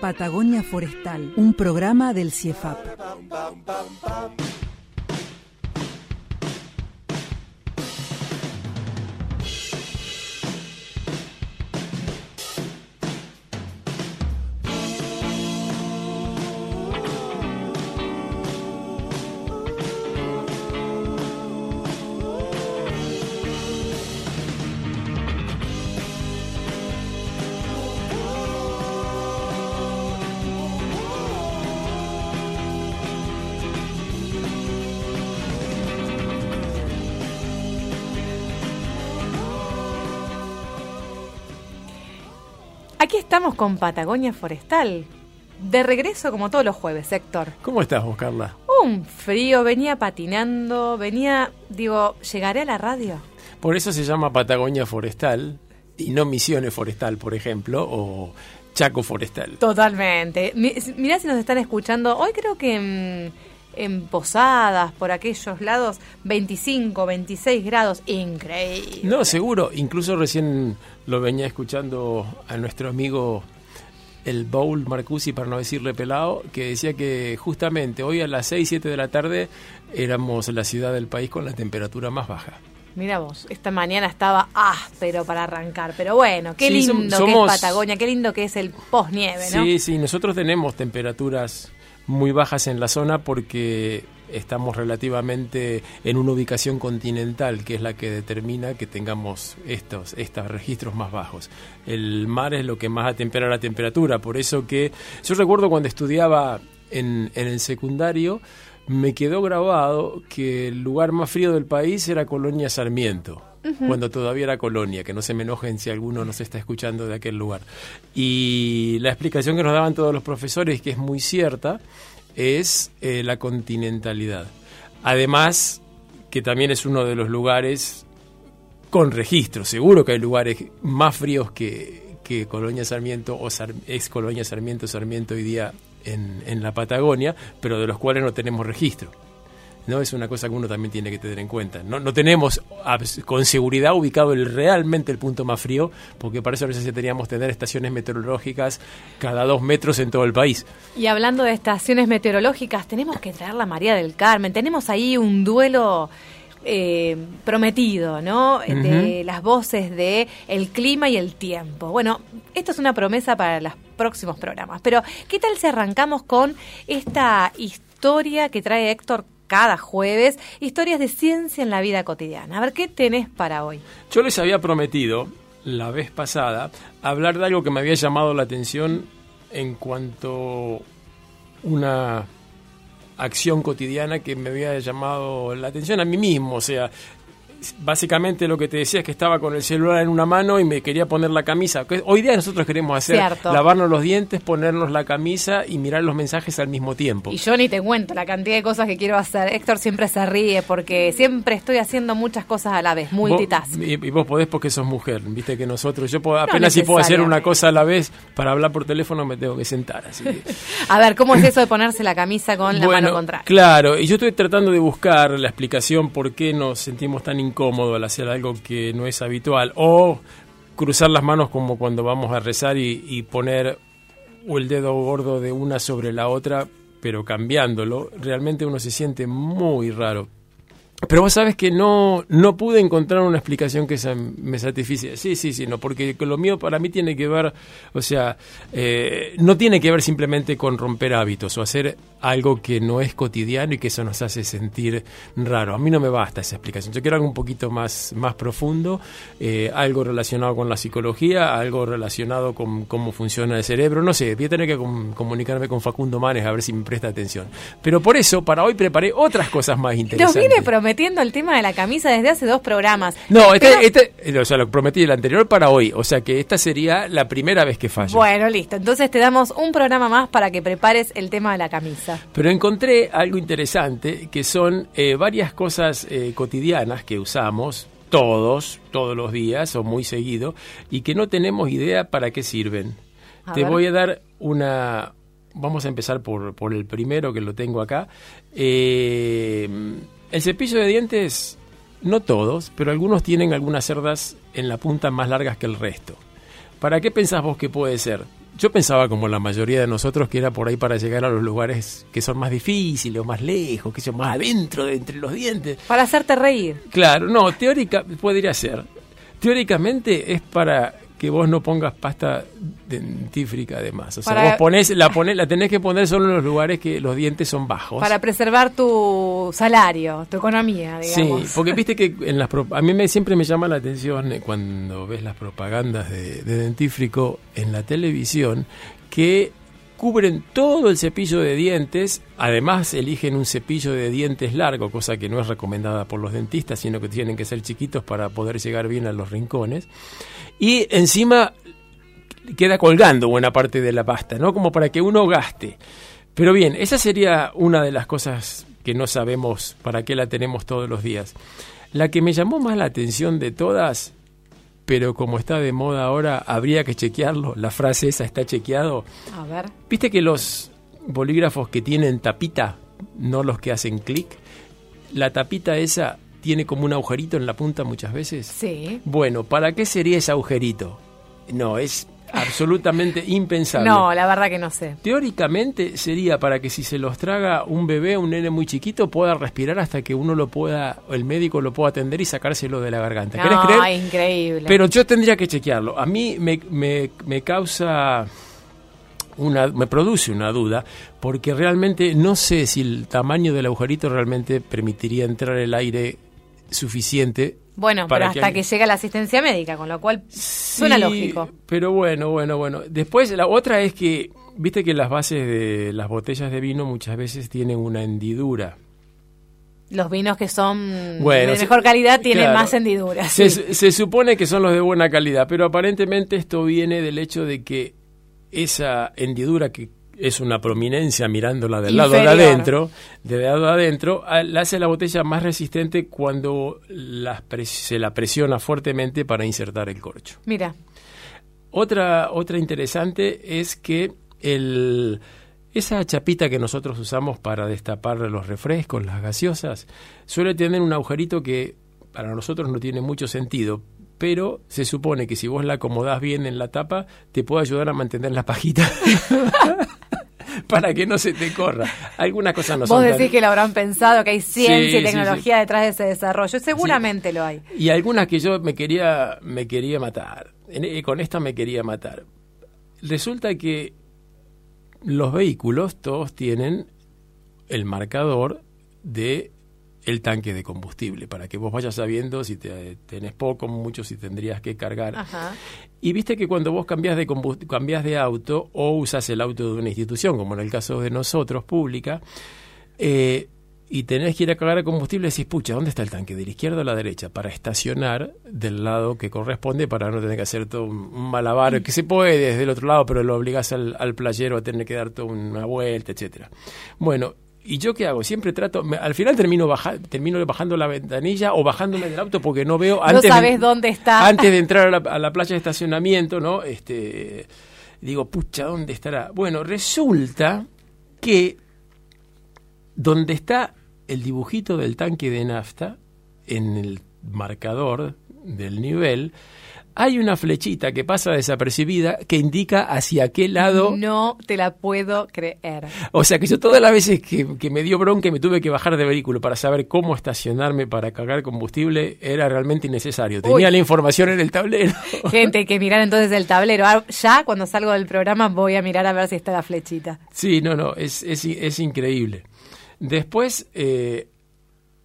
Patagonia Forestal, un programa del CIEFAP. Aquí estamos con Patagonia Forestal. De regreso como todos los jueves, Héctor. ¿Cómo estás vos, Carla? Un frío, venía patinando, venía, digo, ¿llegaré a la radio? Por eso se llama Patagonia Forestal y no Misiones Forestal, por ejemplo, o Chaco Forestal. Totalmente. Mi- Mirá si nos están escuchando. Hoy creo que en, en Posadas, por aquellos lados, 25, 26 grados. Increíble. No, seguro. Incluso recién lo venía escuchando a nuestro amigo el Bowl Marcusi, para no decirle pelado, que decía que justamente hoy a las 6, 7 de la tarde éramos la ciudad del país con la temperatura más baja. Mira vos, esta mañana estaba áspero para arrancar, pero bueno, qué Sí, lindo somos- que es Patagonia, qué lindo que es el posnieve, ¿no? Sí, sí, nosotros tenemos temperaturas muy bajas en la zona porque estamos relativamente en una ubicación continental, que es la que determina que tengamos estos, estos registros más bajos. El mar es lo que más atempera la temperatura, por eso que yo recuerdo cuando estudiaba en, en el secundario, me quedó grabado que el lugar más frío del país era Colonia Sarmiento cuando todavía era colonia, que no se me enojen si alguno nos está escuchando de aquel lugar. Y la explicación que nos daban todos los profesores, que es muy cierta, es eh, la continentalidad. Además, que también es uno de los lugares con registro. Seguro que hay lugares más fríos que, que Colonia Sarmiento o Sar- ex Colonia Sarmiento, Sarmiento hoy día en, en la Patagonia, pero de los cuales no tenemos registro. ¿No? Es una cosa que uno también tiene que tener en cuenta. No, no tenemos con seguridad ubicado el, realmente el punto más frío, porque para eso necesitaríamos tener estaciones meteorológicas cada dos metros en todo el país. Y hablando de estaciones meteorológicas, tenemos que traer la María del Carmen. Tenemos ahí un duelo eh, prometido, ¿no? De las voces de el clima y el tiempo. Bueno, esto es una promesa para los próximos programas. Pero, ¿qué tal si arrancamos con esta historia que trae Héctor cada jueves? Historias de ciencia en la vida cotidiana. A ver, ¿qué tenés para hoy? Yo les había prometido la vez pasada hablar de algo que me había llamado la atención en cuanto una acción cotidiana que me había llamado la atención a mí mismo, o sea, básicamente lo que te decía es que estaba con el celular en una mano y me quería poner la camisa. Hoy día nosotros queremos hacer Cierto. lavarnos los dientes, ponernos la camisa y mirar los mensajes al mismo tiempo. Y yo ni te cuento la cantidad de cosas que quiero hacer. Héctor siempre se ríe porque siempre estoy haciendo muchas cosas a la vez, multitask. Y, y vos podés porque sos mujer, viste que nosotros, yo puedo- apenas si puedo hacer una cosa a la vez, para hablar por teléfono me tengo que sentar, así que... A ver, ¿cómo es eso de ponerse la camisa con la mano contraria? Claro, y yo estoy tratando de buscar la explicación por qué nos sentimos tan incómodos al hacer algo que no es habitual, o cruzar las manos como cuando vamos a rezar y, y poner el dedo gordo de una sobre la otra, pero cambiándolo, realmente uno se siente muy raro. Pero vos sabes que no, no pude encontrar una explicación que me satisficie. Sí, sí, sí, no, porque lo mío para mí tiene que ver, o sea, eh, no tiene que ver simplemente con romper hábitos o hacer algo que no es cotidiano y que eso nos hace sentir raro. A mí no me basta esa explicación. Yo quiero algo un poquito más, más profundo, eh, algo relacionado con la psicología, algo relacionado con cómo funciona el cerebro. No sé, voy a tener que com- comunicarme con Facundo Manes a ver si me presta atención. Pero por eso, para hoy preparé otras cosas más Nos interesantes. viene prometiendo el tema de la camisa desde hace dos programas. No, este, Pero- este- eh, o sea, lo prometí el anterior para hoy. O sea que esta sería la primera vez que fallo. Bueno, listo. Entonces te damos un programa más para que prepares el tema de la camisa. Pero encontré algo interesante que son eh, varias cosas eh, cotidianas que usamos todos, todos los días o muy seguido y que no tenemos idea para qué sirven. A Te ver. voy a dar una... Vamos a empezar por, por el primero que lo tengo acá. Eh, el cepillo de dientes, no todos, pero algunos tienen algunas cerdas en la punta más largas que el resto. ¿Para qué pensás vos que puede ser? Yo pensaba como la mayoría de nosotros que era por ahí para llegar a los lugares que son más difíciles o más lejos, que son más adentro de entre los dientes. Para hacerte reír. Claro, no, teórica podría ser. Teóricamente es para que vos no pongas pasta dentífrica además. O sea, Para- vos ponés, la, ponés, la tenés que poner solo en los lugares que los dientes son bajos. Para preservar tu salario, tu economía, Sí, digamos. porque viste que en las pro- a mí me, siempre me llama la atención eh, cuando ves las propagandas de, de dentífrico en la televisión que cubren todo el cepillo de dientes, además eligen un cepillo de dientes largo, cosa que no es recomendada por los dentistas, sino que tienen que ser chiquitos para poder llegar bien a los rincones. Y encima queda colgando buena parte de la pasta, ¿no? Como para que uno gaste. Pero bien, esa sería una de las cosas que no sabemos para qué la tenemos todos los días. La que me llamó más la atención de todas, pero como está de moda ahora, habría que chequearlo. La frase esa está chequeado. A ver. ¿Viste que los bolígrafos que tienen tapita, no los que hacen clic, la tapita esa tiene como un agujerito en la punta muchas veces? Sí. Bueno, ¿para qué sería ese agujerito? No, es absolutamente impensable. No, la verdad que no sé. Teóricamente sería para que si se los traga un bebé, un nene muy chiquito, pueda respirar hasta que uno lo pueda, el médico lo pueda atender y sacárselo de la garganta. ¿Querés No, creer? increíble. Pero yo tendría que chequearlo. A mí me, me, me causa una, me produce una duda, porque realmente no sé si el tamaño del agujerito realmente permitiría entrar el aire suficiente. bueno, para pero hasta que, alguien- llega la asistencia médica, con lo cual suena Sí, lógico. Pero bueno, bueno, bueno. Después la otra es que, viste que las bases de las botellas de vino muchas veces tienen una hendidura. Los vinos que son Bueno, de se- mejor calidad tienen claro. más hendiduras. Se, sí. se supone que son los de buena calidad, pero aparentemente esto viene del hecho de que esa hendidura que es una prominencia mirándola del lado de adentro, de lado de adentro, la hace la botella más resistente cuando se la presiona fuertemente para insertar el corcho. Mira, Otra, otra interesante es que el, esa chapita que nosotros usamos para destapar los refrescos, las gaseosas, suele tener un agujerito que para nosotros no tiene mucho sentido, pero se supone que si vos la acomodás bien en la tapa, te puede ayudar a mantener la pajita. para que no se te corra. Algunas cosas no vos son tan- decís que lo habrán pensado, que hay ciencia Sí, y sí, tecnología detrás de ese desarrollo. Seguramente lo hay. Y algunas que yo me quería, me quería matar. Eh, con esta me quería matar. Resulta que los vehículos todos tienen el marcador de el tanque de combustible para que vos vayas sabiendo si te, tenés poco, mucho, si tendrías que cargar. Ajá. Y viste que cuando vos cambiás de, cambiás de auto o usas el auto de una institución, como en el caso de nosotros, pública, eh, y tenés que ir a cargar combustible, decís, pucha, ¿dónde está el tanque? ¿De la izquierda o la derecha? Para estacionar del lado que corresponde para no tener que hacer todo un un malabar, que se puede desde el otro lado, pero lo obligás al, al playero a tener que dar toda una vuelta, etcétera. Bueno, ¿y yo qué hago? Siempre trato, me- al final termino, baja, termino bajando la ventanilla o bajándome del auto porque no veo No antes de- sabés dónde está. antes de entrar a la, a la playa de estacionamiento, ¿no? Este, digo, pucha, ¿dónde estará? Bueno, resulta que donde está el dibujito del tanque de nafta, en el marcador del nivel, hay una flechita que pasa desapercibida que indica hacia qué lado No te la puedo creer. o sea que yo todas las veces que, que me dio bronca y me tuve que bajar de vehículo para saber cómo estacionarme para cargar combustible era realmente innecesario. Tenía Uy. la información en el tablero. Gente, hay que mirar entonces el tablero. Ah, Ya cuando salgo del programa voy a mirar a ver si está la flechita. Sí, no, no, es, es, es increíble. Después, eh,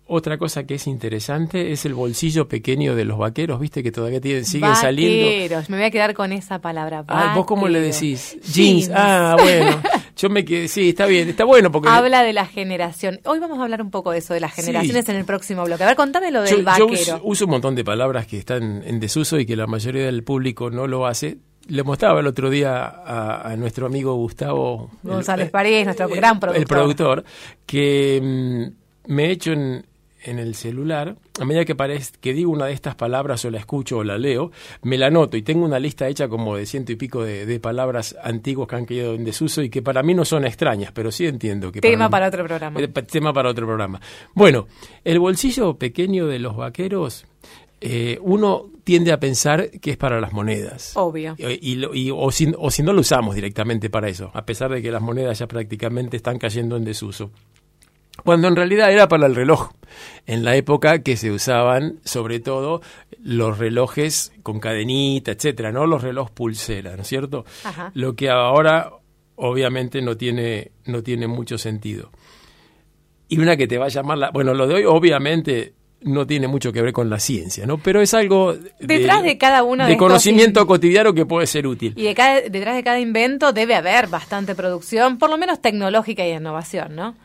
otra cosa que es interesante es el bolsillo pequeño de los vaqueros, viste que todavía tienen, siguen saliendo. Vaqueros. Me voy a quedar con esa palabra. Ah, ¿Vos cómo le decís? Jeans. Jeans. Ah, bueno. Yo me quedé, sí, está bien, está bueno porque... Habla de la generación. Hoy vamos a hablar un poco de eso, de las generaciones en el próximo bloque. A ver, contame lo del vaquero. Yo uso, un montón de palabras que están en desuso y que la mayoría del público no lo hace. Le mostraba el otro día a, nuestro amigo Gustavo González París, nuestro gran productor. El productor, que mm, me he hecho en, en el celular, a medida que, que digo una de estas palabras o la escucho o la leo, me la anoto y tengo una lista hecha como de ciento y pico de, palabras antiguas que han quedado en desuso y que para mí no son extrañas, pero sí entiendo que... Tema para, otro programa. Eh, tema para otro programa. Bueno, el bolsillo pequeño de los vaqueros eh, uno tiende a pensar que es para las monedas. Obvio. Y, o, si, o, si, no lo usamos directamente para eso, a pesar de que las monedas ya prácticamente están cayendo en desuso cuando en realidad era para el reloj, en la época que se usaban sobre todo los relojes con cadenita, etcétera, no los relojes pulsera, ¿no es cierto? Lo que ahora obviamente no tiene no tiene mucho sentido. Y una que te va a llamar la, bueno, lo de hoy obviamente no tiene mucho que ver con la ciencia, ¿no? Pero es algo detrás de, cada uno de, conocimiento cotidiano que puede ser útil. Y de cada, detrás de cada invento debe haber bastante producción, por lo menos tecnológica y innovación, ¿no?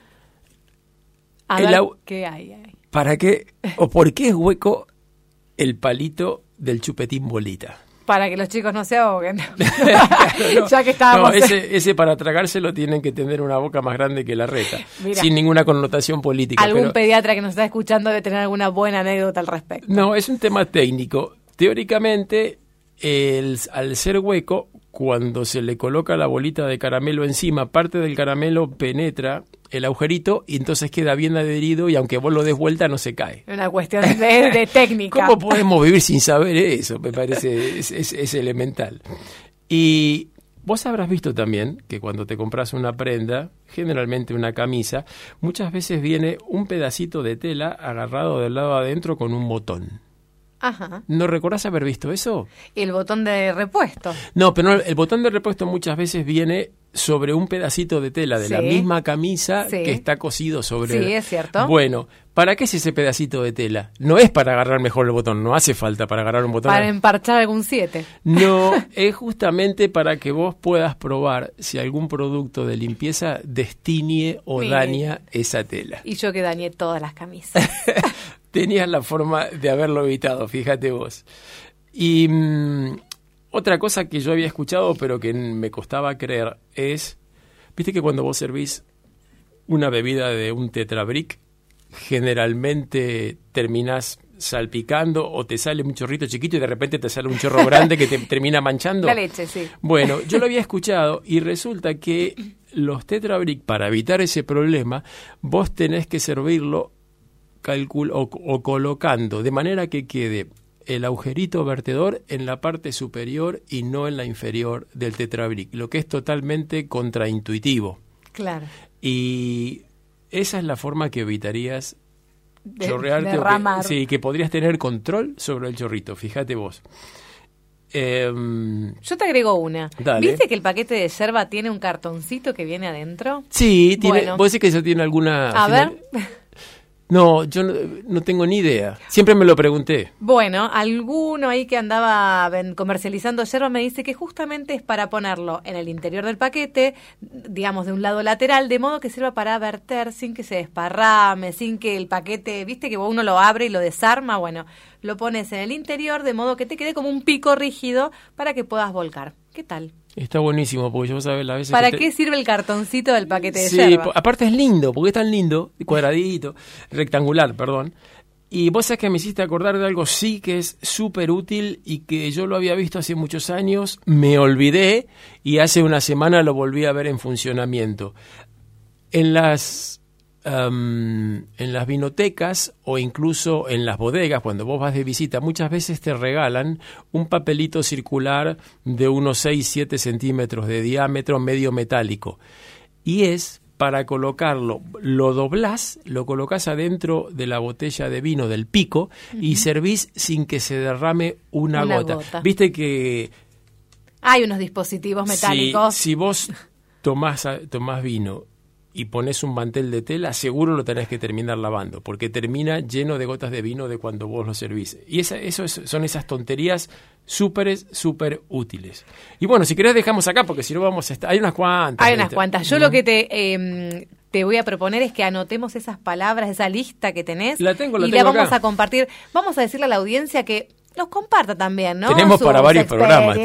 A ver, ¿qué hay ahí? ¿Para qué o por qué es hueco el palito del chupetín bolita? Para que los chicos no se ahoguen. ya que estábamos... ese, ese, para tragárselo tienen que tener una boca más grande que la reta, sin ninguna connotación política. Algún pediatra que nos está escuchando debe tener alguna buena anécdota al respecto. No, es un tema técnico. Teóricamente, el, al ser hueco, cuando se le coloca la bolita de caramelo encima, parte del caramelo penetra el agujerito y entonces queda bien adherido y aunque vos lo des vuelta no se cae. Una cuestión de, técnica. ¿Cómo podemos vivir sin saber eso? Me parece, es, es, elemental. Y vos habrás visto también que cuando te compras una prenda, generalmente una camisa, muchas veces viene un pedacito de tela agarrado del lado adentro con un botón. Ajá. ¿No recordás haber visto eso? El botón de repuesto. No, pero el botón de repuesto muchas veces viene sobre un pedacito de tela de la misma camisa que está cosido sobre. Sí, es cierto. Bueno, ¿para qué es ese pedacito de tela? No es para agarrar mejor el botón, no hace falta para agarrar un botón. Para emparchar algún 7. No, es justamente para que vos puedas probar si algún producto de limpieza destinie o daña esa tela. Y yo que dañé todas las camisas. Tenías la forma de haberlo evitado, fíjate vos. Y. Mm, otra cosa que yo había escuchado, pero que me costaba creer, es, viste que cuando vos servís una bebida de un tetrabric, generalmente terminás salpicando o te sale un chorrito chiquito y de repente te sale un chorro grande que te termina manchando. La leche, sí. Bueno, yo lo había escuchado y resulta que los tetrabric, para evitar ese problema, vos tenés que servirlo o colocando de manera que quede el agujerito vertedor en la parte superior y no en la inferior del tetrabric, lo que es totalmente contraintuitivo. Claro. Y esa es la forma que evitarías de, chorrearte. Que, sí, que podrías tener control sobre el chorrito, fíjate vos. Em, Yo te agrego una. ¿Viste que el paquete de yerba tiene un cartoncito que viene adentro? Sí, tiene. ¿Vos decís que eso tiene alguna. A ver. No, yo no, tengo ni idea. Siempre me lo pregunté. Bueno, alguno ahí que andaba comercializando yerba me dice que justamente es para ponerlo en el interior del paquete, digamos de un lado lateral, de modo que sirva para verter sin que se desparrame, sin que el paquete, viste que uno lo abre y lo desarma, bueno, lo pones en el interior de modo que te quede como un pico rígido para que puedas volcar. ¿Qué tal? Está buenísimo, porque yo sabes la veces. ¿Para qué sirve el cartoncito del paquete de Sí, aparte es lindo, porque es tan lindo, cuadradito, rectangular, perdón. Y vos sabés que me hiciste acordar de algo sí que es súper útil y que yo lo había visto hace muchos años, me olvidé y hace una semana lo volví a ver en funcionamiento. En las en las vinotecas o incluso en las bodegas, cuando vos vas de visita, muchas veces te regalan un papelito circular de unos 6-7 centímetros de diámetro, medio metálico. Y es para colocarlo, lo doblás, lo colocas adentro de la botella de vino del pico y servís sin que se derrame una, gota. Viste que... Hay unos dispositivos metálicos. Si, si vos tomás, tomás vino y pones un mantel de tela, seguro lo tenés que terminar lavando, porque termina lleno de gotas de vino de cuando vos lo servís. Y esa, eso es- son esas tonterías súper, súper útiles. Y bueno, si querés dejamos acá, porque si no vamos a estar... Hay unas cuantas. Hay unas cuantas. Yo lo que te, eh, te voy a proponer es que anotemos esas palabras, esa lista que tenés. La tengo, la y tengo la vamos acá. a compartir. Vamos a decirle a la audiencia que los comparta también, ¿no? Tenemos para varios programas,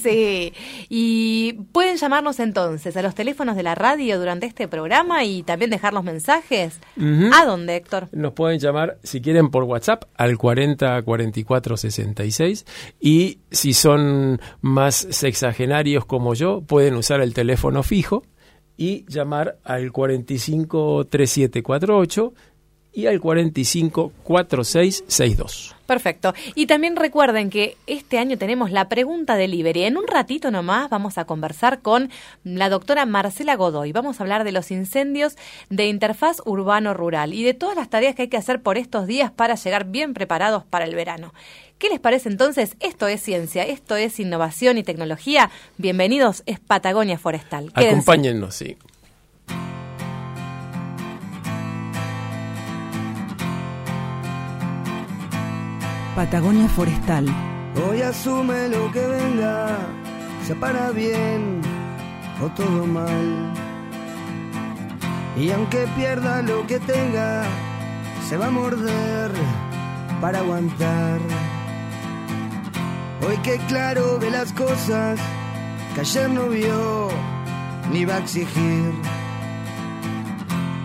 sí. Y pueden llamarnos entonces a los teléfonos de la radio durante este programa y también dejar los mensajes. ¿A dónde, Héctor? Nos pueden llamar, si quieren, por WhatsApp al 40 44 66 y si son más sexagenarios como yo, pueden usar el teléfono fijo y llamar al 45 3748 y al 45 4662. Perfecto. Y también recuerden que este año tenemos la pregunta delivery. En un ratito nomás vamos a conversar con la doctora Marcela Godoy. Vamos a hablar de los incendios de interfaz urbano-rural y de todas las tareas que hay que hacer por estos días para llegar bien preparados para el verano. ¿Qué les parece entonces? Esto es ciencia, esto es innovación y tecnología. Bienvenidos, es Patagonia Forestal. Quédense. Acompáñennos, sí. Patagonia Forestal. Hoy asume lo que venga, sea para bien o todo mal. Y aunque pierda lo que tenga, se va a morder para aguantar. Hoy que claro ve las cosas que ayer no vio ni va a exigir.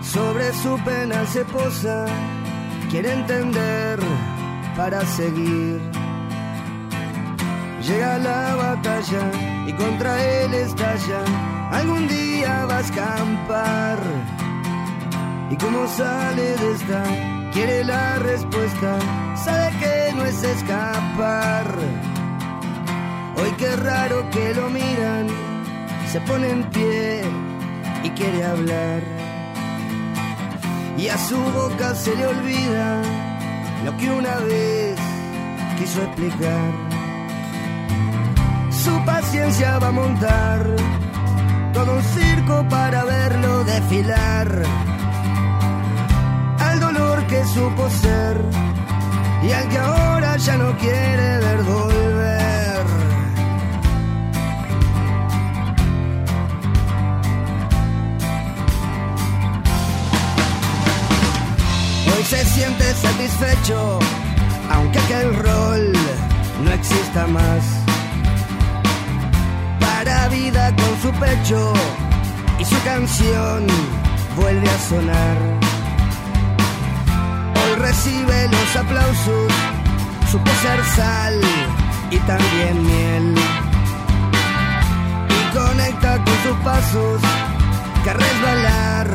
Sobre su pena se posa, quiere entender para seguir. Llega la batalla y contra él estalla. Algún día va a escampar. Y como sale de esta, quiere la respuesta. Sabe que no es escapar. Hoy qué raro que lo miran. Se pone en pie y quiere hablar. Y a su boca se le olvida lo que una vez quiso explicar. Su paciencia va a montar todo un circo para verlo desfilar. Al dolor que supo ser y al que ahora ya no quiere ver volver. Se siente satisfecho, aunque aquel rol no exista más. Para vida con su pecho y su canción vuelve a sonar. Hoy recibe los aplausos, supo ser sal y también miel. Y conecta con sus pasos, que resbalar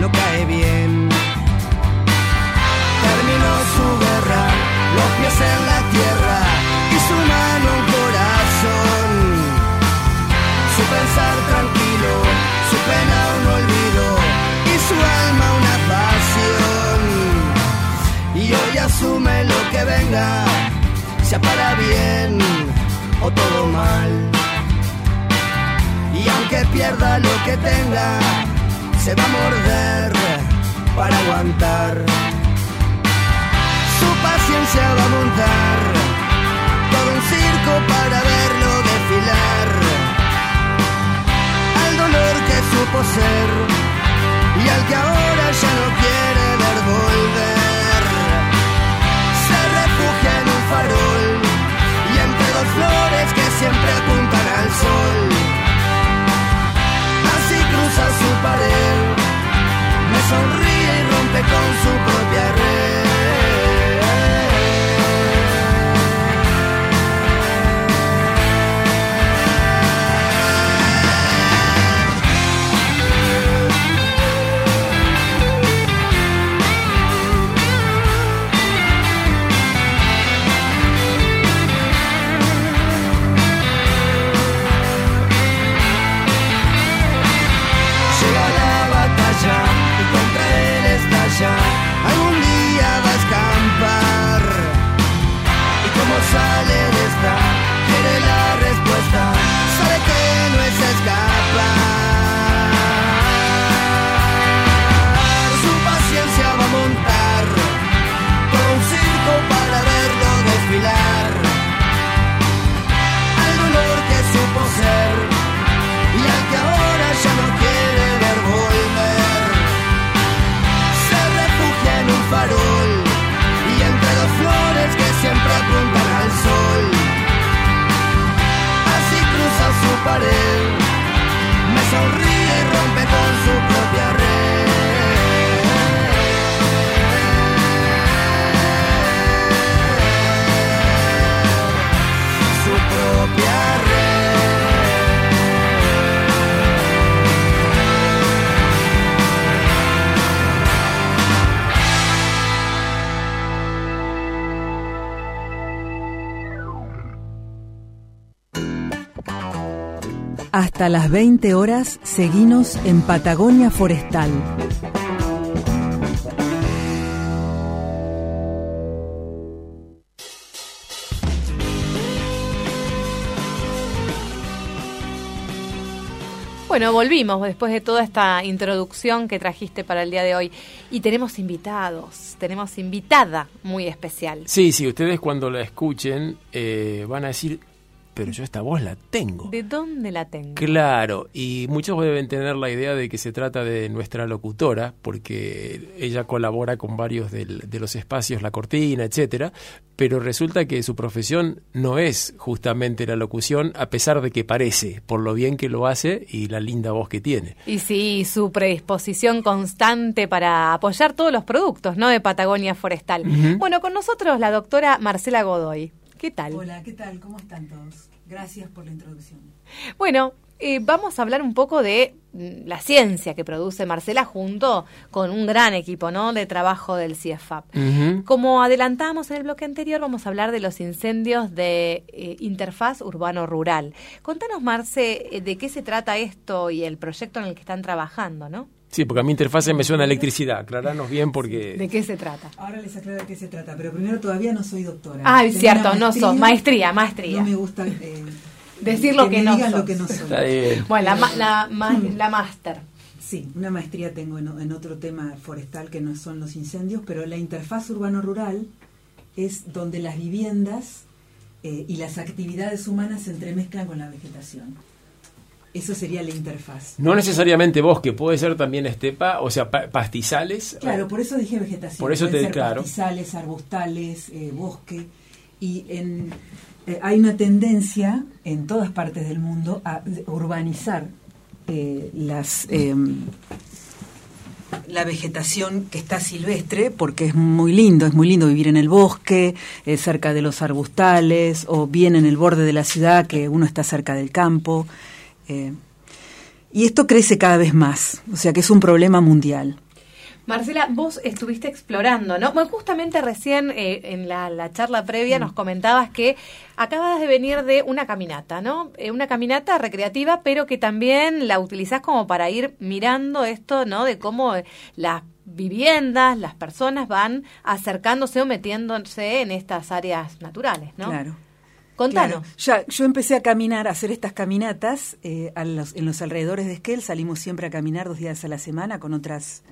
no cae bien su guerra, los pies en la tierra y su mano en corazón. Su pensar tranquilo, su pena un olvido y su alma una pasión. Y hoy asume lo que venga, sea para bien o todo mal. Y aunque pierda lo que tenga, se va a morder para aguantar paciencia va a montar todo un circo para verlo desfilar. Al dolor que supo ser y al que ahora ya no quiere ver volver. Se refugia en un farol y entre dos flores que siempre apuntan al sol. Así cruza su pared, me sonríe y rompe con su propia red. Hasta las 20 horas, seguinos en Patagonia Forestal. Bueno, volvimos después de toda esta introducción que trajiste para el día de hoy. Y tenemos invitados, tenemos invitada muy especial. Sí, sí, ustedes cuando la escuchen eh, van a decir, pero yo esta voz la tengo. ¿De dónde la tengo? Claro, y muchos deben tener la idea de que se trata de nuestra locutora, porque ella colabora con varios del, de los espacios, la cortina, etcétera, pero resulta que su profesión no es justamente la locución, a pesar de que parece, por lo bien que lo hace y la linda voz que tiene. Y sí, su predisposición constante para apoyar todos los productos, ¿no? De Patagonia Forestal. Bueno, con nosotros la doctora Marcela Godoy. ¿Qué tal? Hola, ¿qué tal? ¿Cómo están todos? Gracias por la introducción. Bueno, eh, vamos a hablar un poco de mm, la ciencia que produce Marcela junto con un gran equipo ¿no? de trabajo del CIEFAP. Como adelantamos en el bloque anterior, vamos a hablar de los incendios de eh, interfaz urbano-rural. Contanos, Marce, eh, de qué se trata esto y el proyecto en el que están trabajando, ¿no? Sí, porque a mi interfaz me suena electricidad. Aclaranos bien porque... ¿De qué se trata? Ahora les aclaro de qué se trata, pero primero todavía no soy doctora. Ah, es cierto, no sos. Maestría, maestría. No me gusta... Eh, Decir lo que, no digan sos. lo que no soy. Está bien. Bueno, la, ma- la, ma- la máster. Sí, una maestría tengo en, en otro tema forestal que no son los incendios, pero la interfaz urbano-rural es donde las viviendas eh, y las actividades humanas se entremezclan con la vegetación. Eso sería la interfaz. No necesariamente bosque, puede ser también estepa, o sea, pa- pastizales. Claro, por eso dije vegetación. Por eso te- ser claro. Pastizales, arbustales, eh, bosque. Y en, eh, hay una tendencia en todas partes del mundo a urbanizar eh, las em, la vegetación que está silvestre, porque es muy lindo, es muy lindo vivir en el bosque, eh, cerca de los arbustales, o bien en el borde de la ciudad, que uno está cerca del campo. Eh, y esto crece cada vez más, o sea que es un problema mundial. Marcela, vos estuviste explorando, ¿no? Bueno, justamente recién eh, en la, la charla previa nos comentabas que acabas de venir de una caminata, ¿no? Eh, una caminata recreativa, pero que también la utilizás como para ir mirando esto, ¿no? De cómo las viviendas, las personas van acercándose o metiéndose en estas áreas naturales, ¿no? Claro. Contanos. Ya, yo empecé a caminar, a hacer estas caminatas eh, a los- en los alrededores de Esquel. Salimos siempre a caminar dos días a la semana con otras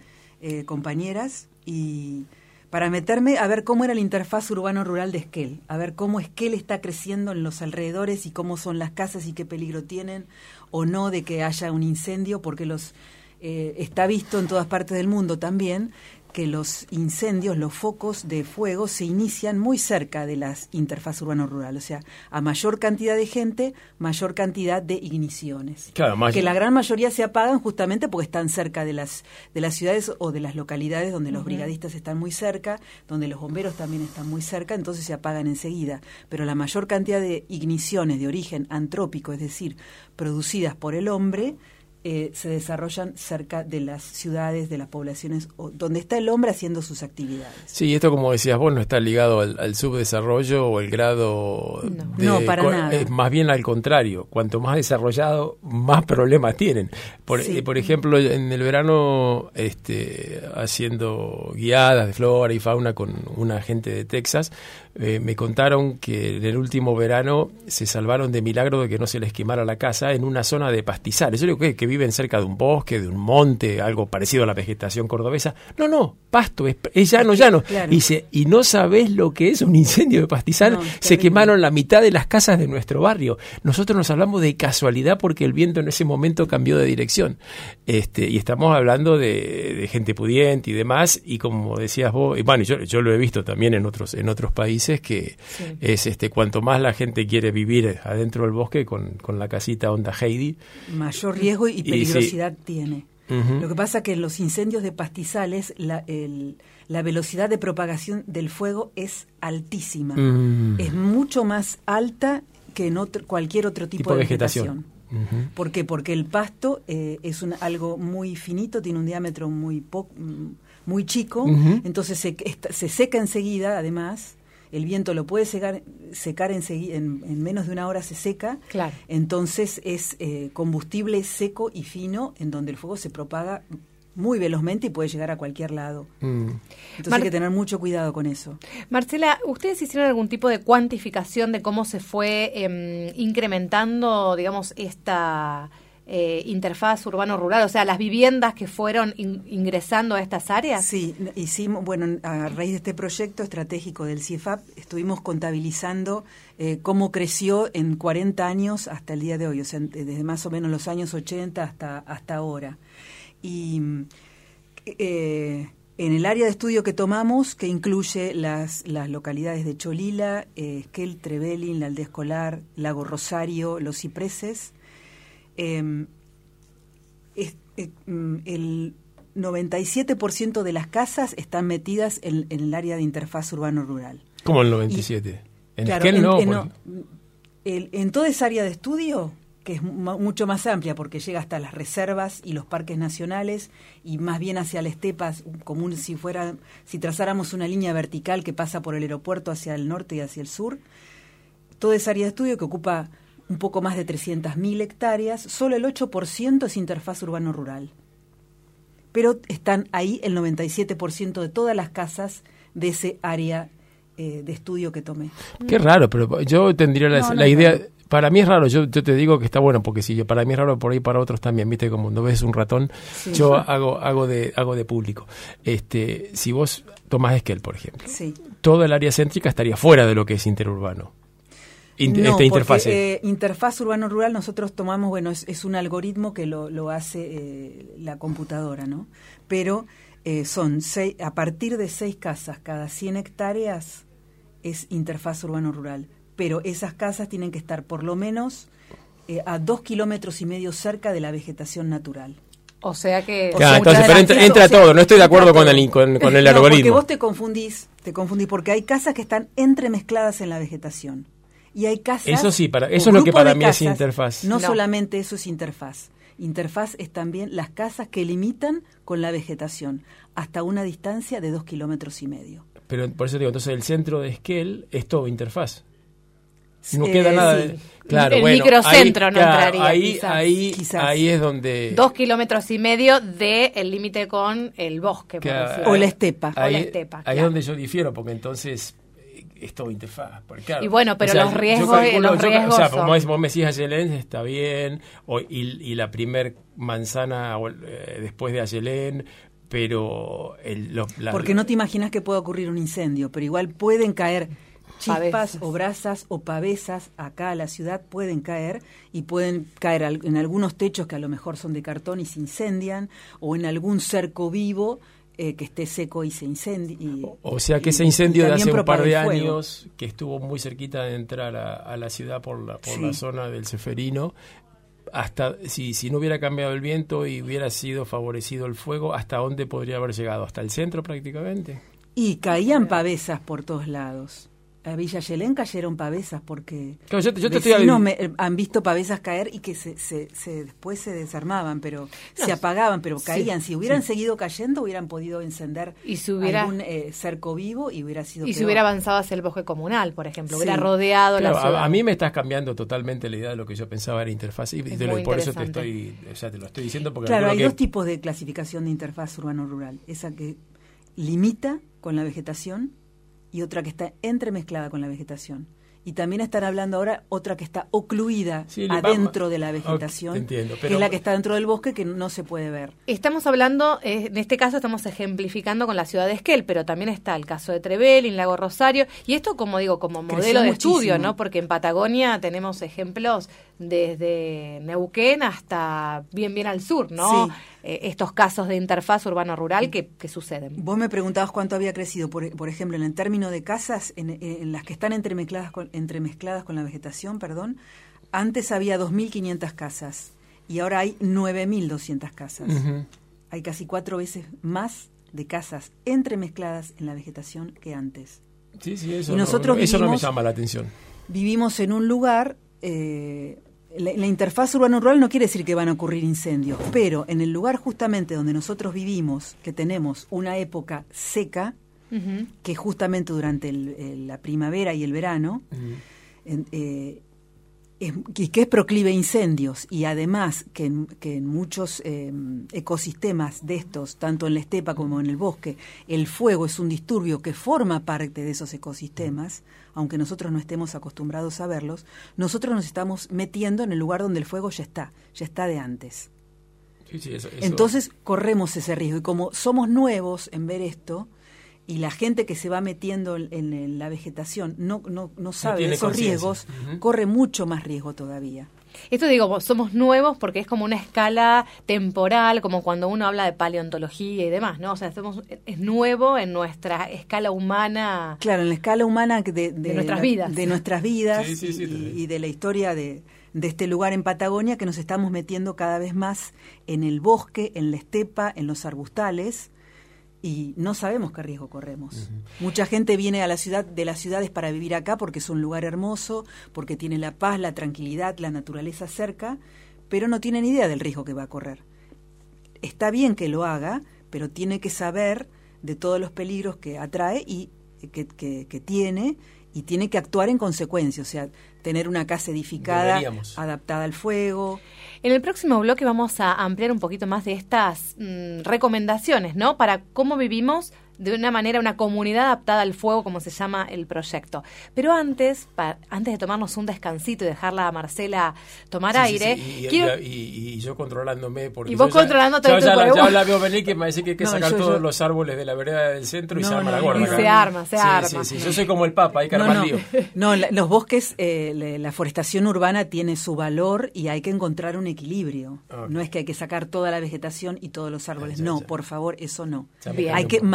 eh, compañeras y para meterme a ver cómo era la interfaz urbano-rural de Esquel, a ver cómo Esquel está creciendo en los alrededores y cómo son las casas y qué peligro tienen o no de que haya un incendio, porque los eh, está visto en todas partes del mundo también que los incendios, los focos de fuego se inician muy cerca de las interfaz urbano-rural, o sea, a mayor cantidad de gente, mayor cantidad de igniciones. Claro, más- que la gran mayoría se apagan justamente porque están cerca de las de las ciudades o de las localidades donde los brigadistas están muy cerca, donde los bomberos también están muy cerca, entonces se apagan enseguida. Pero la mayor cantidad de igniciones de origen antrópico, es decir, producidas por el hombre, eh, se desarrollan cerca de las ciudades, de las poblaciones, o, donde está el hombre haciendo sus actividades. Sí, esto como decías vos no está ligado al, al subdesarrollo o el grado No. de No, para nada. eh, más bien al contrario, cuanto más desarrollado, más problemas tienen. Por, Sí. eh, por ejemplo, en el verano, este, haciendo guiadas de flora y fauna con una gente de Texas, eh, me contaron que en el último verano se salvaron de milagro de que no se les quemara la casa en una zona de pastizales. Yo digo que, que viven cerca de un bosque, de un monte, algo parecido a la vegetación cordobesa. No, no, pasto, es, es llano, llano. Claro. Y dice, y no sabés lo que es un incendio de pastizal. No, se quemaron la mitad de las casas de nuestro barrio. Nosotros nos hablamos de casualidad porque el viento en ese momento cambió de dirección. Este, y estamos hablando de, de gente pudiente y demás. Y como decías vos, y bueno, yo, yo lo he visto también en otros, en otros países dices, que es este cuanto más la gente quiere vivir adentro del bosque con, con la casita onda Heidi. Mayor riesgo y peligrosidad tiene. Lo que pasa que en los incendios de pastizales la, la velocidad de propagación del fuego es altísima. Mm. Es mucho más alta que en otro, cualquier otro tipo, de vegetación. ¿Por qué? Porque el pasto eh, es un, algo muy finito, tiene un diámetro muy, muy chico, entonces se, se, seca enseguida, además, el viento lo puede secar, secar enseguida, en, menos de una hora se seca, claro. entonces es eh, combustible seco y fino en donde el fuego se propaga muy velozmente y puede llegar a cualquier lado. Mm. Entonces hay que tener mucho cuidado con eso. Marcela, ¿ustedes hicieron algún tipo de cuantificación de cómo se fue em, incrementando, digamos, esta eh, interfaz urbano-rural? O sea, las viviendas que fueron ingresando a estas áreas. Sí, hicimos, bueno, a raíz de este proyecto estratégico del CIEFAP, estuvimos contabilizando eh, cómo creció en 40 años hasta el día de hoy, o sea, desde más o menos los años 80 hasta, hasta ahora. Y eh, en el área de estudio que tomamos, que incluye las, las localidades de Cholila, eh, Esquel, Trevelin, la Aldea Escolar, Lago Rosario, Los Cipreses, em, eh, mm, el 97% de las casas están metidas en, el área de interfaz urbano-rural. ¿Cómo el 97? en Esquel no. En, en toda esa área de estudio, que es mucho más amplia porque llega hasta las reservas y los parques nacionales y más bien hacia la estepa, como si fuera si trazáramos una línea vertical que pasa por el aeropuerto hacia el norte y hacia el sur. Toda esa área de estudio que ocupa un poco más de 300.000 hectáreas, solo el 8% es interfaz urbano-rural. Pero están ahí el 97% de todas las casas de ese área eh, de estudio que tomé. Qué raro, pero yo tendría la, idea, para mí es raro, yo, yo te digo que está bueno, porque si yo, para mí es raro por ahí para otros también, viste, como no ves un ratón, yo hago, hago de, hago de público. Este, si vos tomás Esquel, por ejemplo, toda el área céntrica estaría fuera de lo que es interurbano. Esta interfaz. Eh, interfaz urbano-rural nosotros tomamos, bueno, es, un algoritmo que lo, lo hace eh, la computadora, ¿no? Pero eh, son seis, a partir de seis casas cada 100 hectáreas es interfaz urbano-rural pero esas casas tienen que estar por lo menos eh, a dos kilómetros y medio cerca de la vegetación natural. O sea que... entonces, entra, todo, no estoy de acuerdo con el, con, el algoritmo. Porque vos te confundís, te confundís, porque hay casas que están entremezcladas en la vegetación. Y hay casas... Eso sí, para, eso es lo que para mí es interfaz. No, solamente eso es interfaz. Interfaz es también las casas que limitan con la vegetación, hasta una distancia de dos kilómetros y medio. Pero por eso digo, entonces el centro de Esquel es todo interfaz. No queda nada de... Claro, el microcentro no entraría. Ahí, ahí, ahí es donde... Dos kilómetros y medio del el límite con el bosque, por O la estepa. Ahí, o la estepa, ahí es donde yo difiero, porque entonces eh, es todo interfaz. y bueno, pero los riesgos, los riesgos O sea, como vos me decís Ayelén, está bien, o, y, la primer manzana eh, después de Ayelén, pero... El, porque no te imaginas que pueda ocurrir un incendio, pero igual pueden caer chispas o brasas o pavesas acá a la ciudad pueden caer y pueden caer en algunos techos que a lo mejor son de cartón y se incendian o en algún cerco vivo eh, que esté seco y se incendie. o sea que ese incendio de hace un par de años que estuvo muy cerquita de entrar a, la ciudad por la, por la zona del Ceferino, hasta si, si no hubiera cambiado el viento y hubiera sido favorecido el fuego, ¿hasta dónde podría haber llegado? ¿Hasta el centro prácticamente? Y caían pavesas por todos lados a Villa Yelén cayeron pavesas porque yo, me, eh, han visto pavesas caer y que se, se, después se desarmaban, pero se apagaban, pero caían. si hubieran seguido cayendo, hubieran podido encender y si hubiera, algún eh, cerco vivo y hubiera sido. Y si hubiera avanzado hacia el bosque comunal, por ejemplo, hubiera rodeado la ciudad. A, mí me estás cambiando totalmente la idea de lo que yo pensaba era interfaz y por eso te estoy, o sea, te lo estoy diciendo porque claro, hay dos tipos de clasificación de interfaz urbano-rural, esa que limita con la vegetación y otra que está entremezclada con la vegetación. y también están hablando ahora otra que está ocluida Sí, adentro de la vegetación, entiendo, que es la que está dentro del bosque que no se puede ver. Estamos hablando, eh, en este caso estamos ejemplificando con la ciudad de Esquel, pero también está el caso de Trevelin, Lago Rosario, y esto como digo, como Creció modelo de muchísimo. estudio, ¿no? Porque en Patagonia tenemos ejemplos desde Neuquén hasta bien bien al sur, ¿no? Sí. Eh, estos casos de interfaz urbano-rural que, que suceden. Vos me preguntabas cuánto había crecido, por, por ejemplo, en el término de casas, en, en las que están entremezcladas con, entremezcladas con la vegetación, perdón, antes había 2.500 casas y ahora hay 9.200 casas. Ujú. Hay casi cuatro veces más de casas entremezcladas en la vegetación que antes. Sí, sí, eso, Y no- nosotros no, eso no me llama la atención. Vivimos en un lugar, eh, la, la interfaz urbano-rural no quiere decir que van a ocurrir incendios, pero en el lugar justamente donde nosotros vivimos, que tenemos una época seca, que justamente durante el- el- la primavera y el verano, en- eh, es- y que es proclive a incendios y además que en, que en muchos eh, ecosistemas de estos, tanto en la estepa como en el bosque, el fuego es un disturbio que forma parte de esos ecosistemas, aunque nosotros no estemos acostumbrados a verlos, nosotros nos estamos metiendo en el lugar donde el fuego ya está, ya está de antes. Sí, sí, eso- eso- Entonces corremos ese riesgo y como somos nuevos en ver esto y la gente que se va metiendo en, en la vegetación no, no, no sabe esos riesgos, corre mucho más riesgo todavía. Esto digo, vos- somos nuevos porque es como una escala temporal, como cuando uno habla de paleontología y demás, ¿no? O sea, somos, es nuevo en nuestra escala humana. Claro, en la escala humana de, de, De nuestras vidas. de nuestras vidas Sí, sí, sí, y, y de la historia de, de este lugar en Patagonia que nos estamos metiendo cada vez más en el bosque, en la estepa, en los arbustales y no sabemos qué riesgo corremos. Mucha gente viene a la ciudad de las ciudades para vivir acá porque es un lugar hermoso, porque tiene la paz, la tranquilidad, la naturaleza cerca, pero no tienen idea del riesgo que va a correr. Está bien que lo haga, pero tiene que saber de todos los peligros que atrae y que, que- que tiene y tiene que actuar en consecuencia, o sea, tener una casa edificada, Deberíamos. adaptada al fuego. En el próximo bloque vamos a ampliar un poquito más de estas mm, recomendaciones, ¿no? Para cómo vivimos de una manera, una comunidad adaptada al fuego, como se llama el proyecto. Pero antes, pa- antes de tomarnos un descansito y dejarla a Marcela tomar Sí, sí, aire, sí, Y, quiero... y- y yo controlándome. Porque Y vos yo ya- controlándote ya, ya, ya la veo venir que me dice que hay que No, sacar yo- todos yo- los árboles de la vereda del centro y No, se arma no, la gorda. y se arma, se Sí, arma. Sí, sí, Yo soy como el Papa, hay que No, armar no, lío. no, la- los bosques, eh, la forestación urbana tiene su valor y hay que encontrar un equilibrio. Ok. No es que hay que sacar toda la vegetación y todos los árboles. ya, no, ya. por favor, eso no. Hay que poco.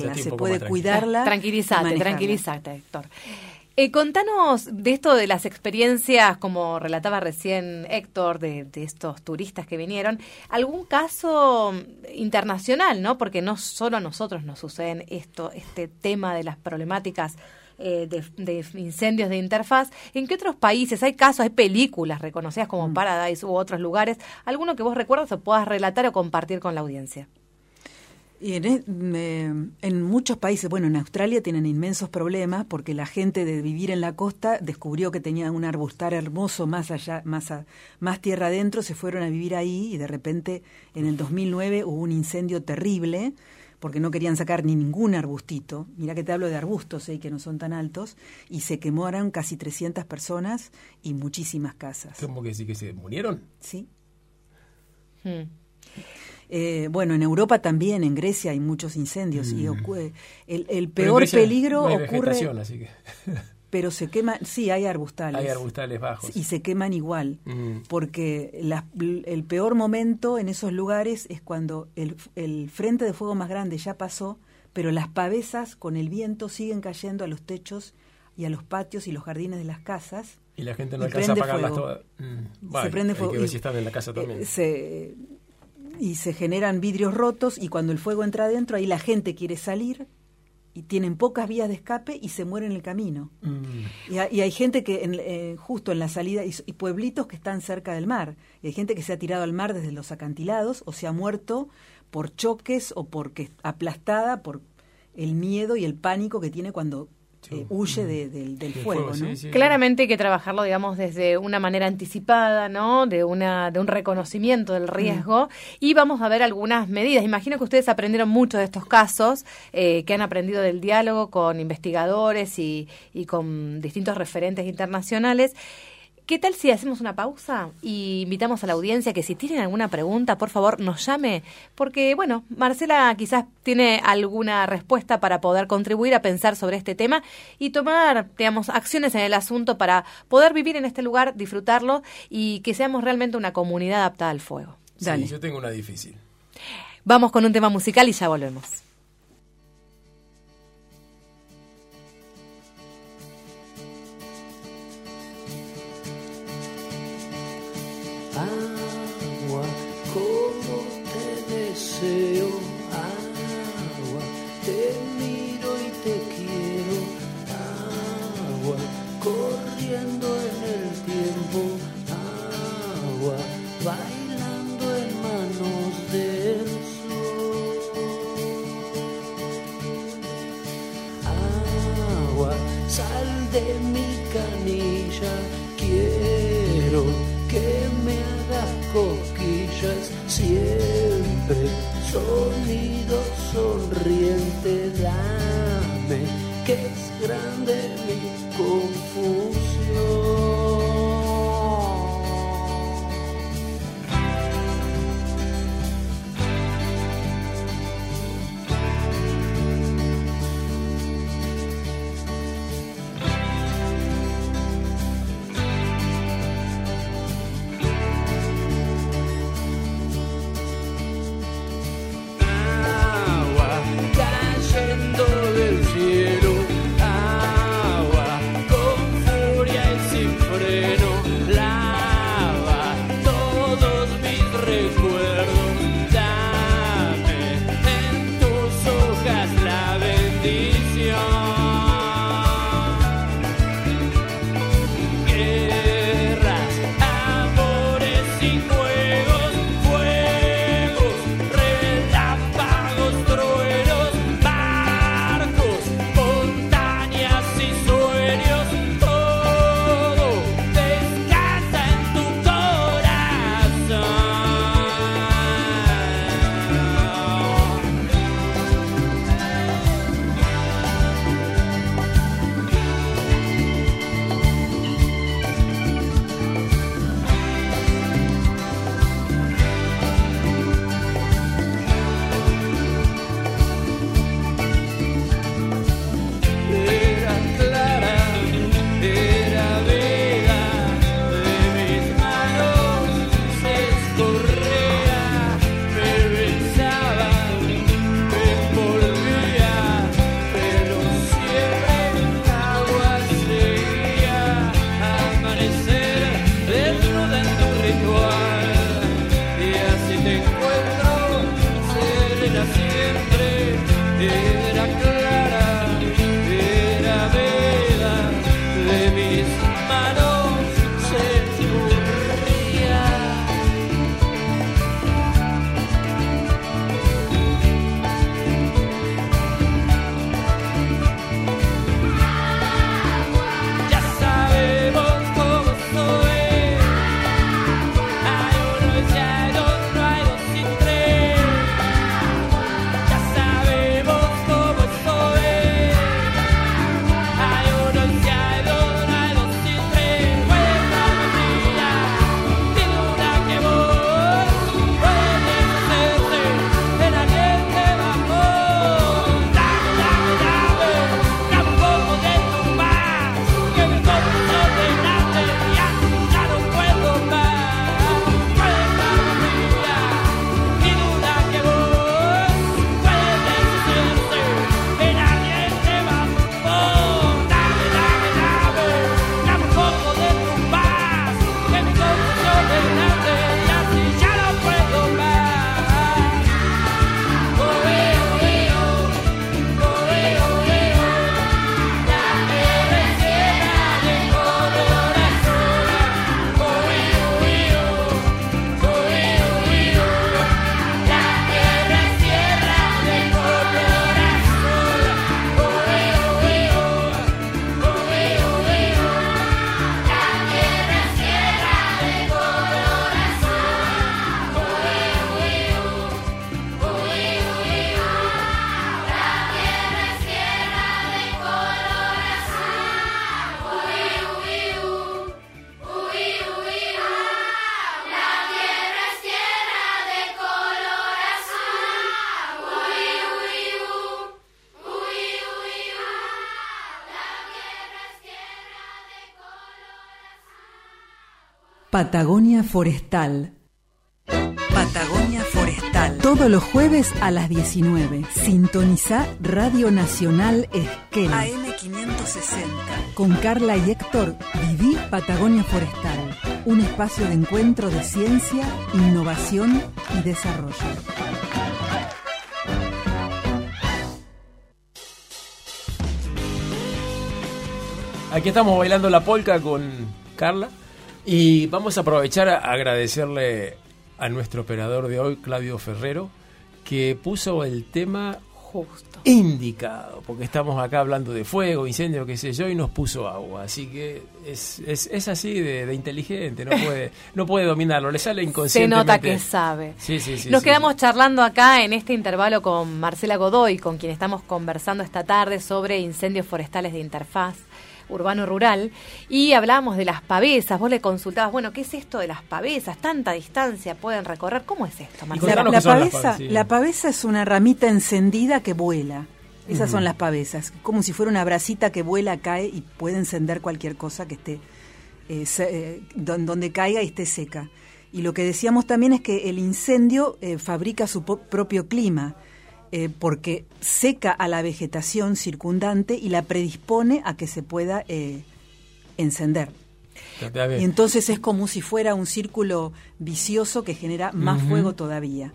Manejarla, se puede cuidarla. Tranquilízate, tranquilízate, Héctor. Eh, contanos de esto de las experiencias, como relataba recién Héctor, de, de estos turistas que vinieron. ¿Algún caso internacional, no? Porque no solo a nosotros nos suceden esto, este tema de las problemáticas eh, de, de incendios de interfaz. ¿En qué otros países hay casos, hay películas reconocidas como Mm. Paradise u otros lugares? ¿Alguno que vos recuerdas o puedas relatar o compartir con la audiencia? Y en, e- me- en muchos países, bueno, en Australia tienen inmensos problemas porque la gente de vivir en la costa descubrió que tenía un arbustar hermoso más allá, más, a- más tierra adentro, se fueron a vivir ahí y de repente en el 2009 hubo un incendio terrible porque no querían sacar ni ningún arbustito. Mira que te hablo de arbustos, eh, que no son tan altos, y se quemaron casi 300 personas y muchísimas casas. ¿Cómo que sí que se murieron? ¿Sí? Hmm. Eh, bueno, en Europa también, en Grecia hay muchos incendios y ocurre- el, peor peligro no hay ocurre, vegetación, así que pero se queman, sí, hay arbustales. hay arbustales bajos. Y se queman igual, Mm. porque el peor momento en esos lugares es cuando el, el frente de fuego más grande ya pasó, pero las pavesas con el viento siguen cayendo a los techos y a los patios y los jardines de las casas. Y la gente no alcanza a apagarlas todas. Mm. se prende hay fuego. que ver si están en la casa también. eh, se- y se generan vidrios rotos y cuando el fuego entra adentro, ahí la gente quiere salir y tienen pocas vías de escape y se muere en el camino. Mm. Y, hay, y hay gente que en- eh, justo en la salida, y, y pueblitos que están cerca del mar, y hay gente que se ha tirado al mar desde los acantilados o se ha muerto por choques o porque aplastada por el miedo y el pánico que tiene cuando eh, huye del fuego, ¿no? Claramente hay que trabajarlo, digamos, desde una manera anticipada, ¿no? De una de un reconocimiento del riesgo y vamos a ver algunas medidas. Imagino que ustedes aprendieron mucho de estos casos, eh, que han aprendido del diálogo con investigadores y, y con distintos referentes internacionales. ¿Qué tal si hacemos una pausa y invitamos a la audiencia que si tienen alguna pregunta, por favor, nos llame? Porque, bueno, Marcela quizás tiene alguna respuesta para poder contribuir a pensar sobre este tema y tomar, digamos, acciones en el asunto para poder vivir en este lugar, disfrutarlo y que seamos realmente una comunidad adaptada al fuego. Sí, yo tengo una difícil. Vamos con un tema musical y ya volvemos. Patagonia Forestal. Patagonia Forestal. Todos los jueves a las 19. Sintoniza Radio Nacional Esquel. AM560. Con Carla y Héctor, viví Patagonia Forestal. Un espacio de encuentro de ciencia, innovación y desarrollo. Aquí estamos bailando la polca con Carla y vamos a aprovechar a agradecerle a nuestro operador de hoy, Claudio Ferrero, que puso el tema Justo. indicado, porque estamos acá hablando de fuego, incendio, qué sé yo, y nos puso agua. Así que es, es, es así de, de inteligente, no puede, no puede dominarlo, le sale Se inconscientemente. nota que sabe. Sí, sí, sí, Nos quedamos charlando acá en este intervalo con Marcela Godoy, con quien estamos conversando esta tarde sobre incendios forestales de interfaz urbano-rural y hablábamos de las pavesas. Vos le consultabas, bueno, ¿qué es esto de las pavesas? ¿Tanta distancia pueden recorrer? ¿Cómo es esto, Marcela? La, pavesa, pavesas, sí. la pavesa es una ramita encendida que vuela. Esas son las pavesas, como si fuera una bracita que vuela, cae y puede encender cualquier cosa que esté eh, se- eh, don- donde caiga y esté seca. Y lo que decíamos también es que el incendio eh, fabrica su propio clima, eh, porque seca a la vegetación circundante y la predispone a que se pueda eh, encender. Y entonces es como si fuera un círculo vicioso que genera más fuego todavía.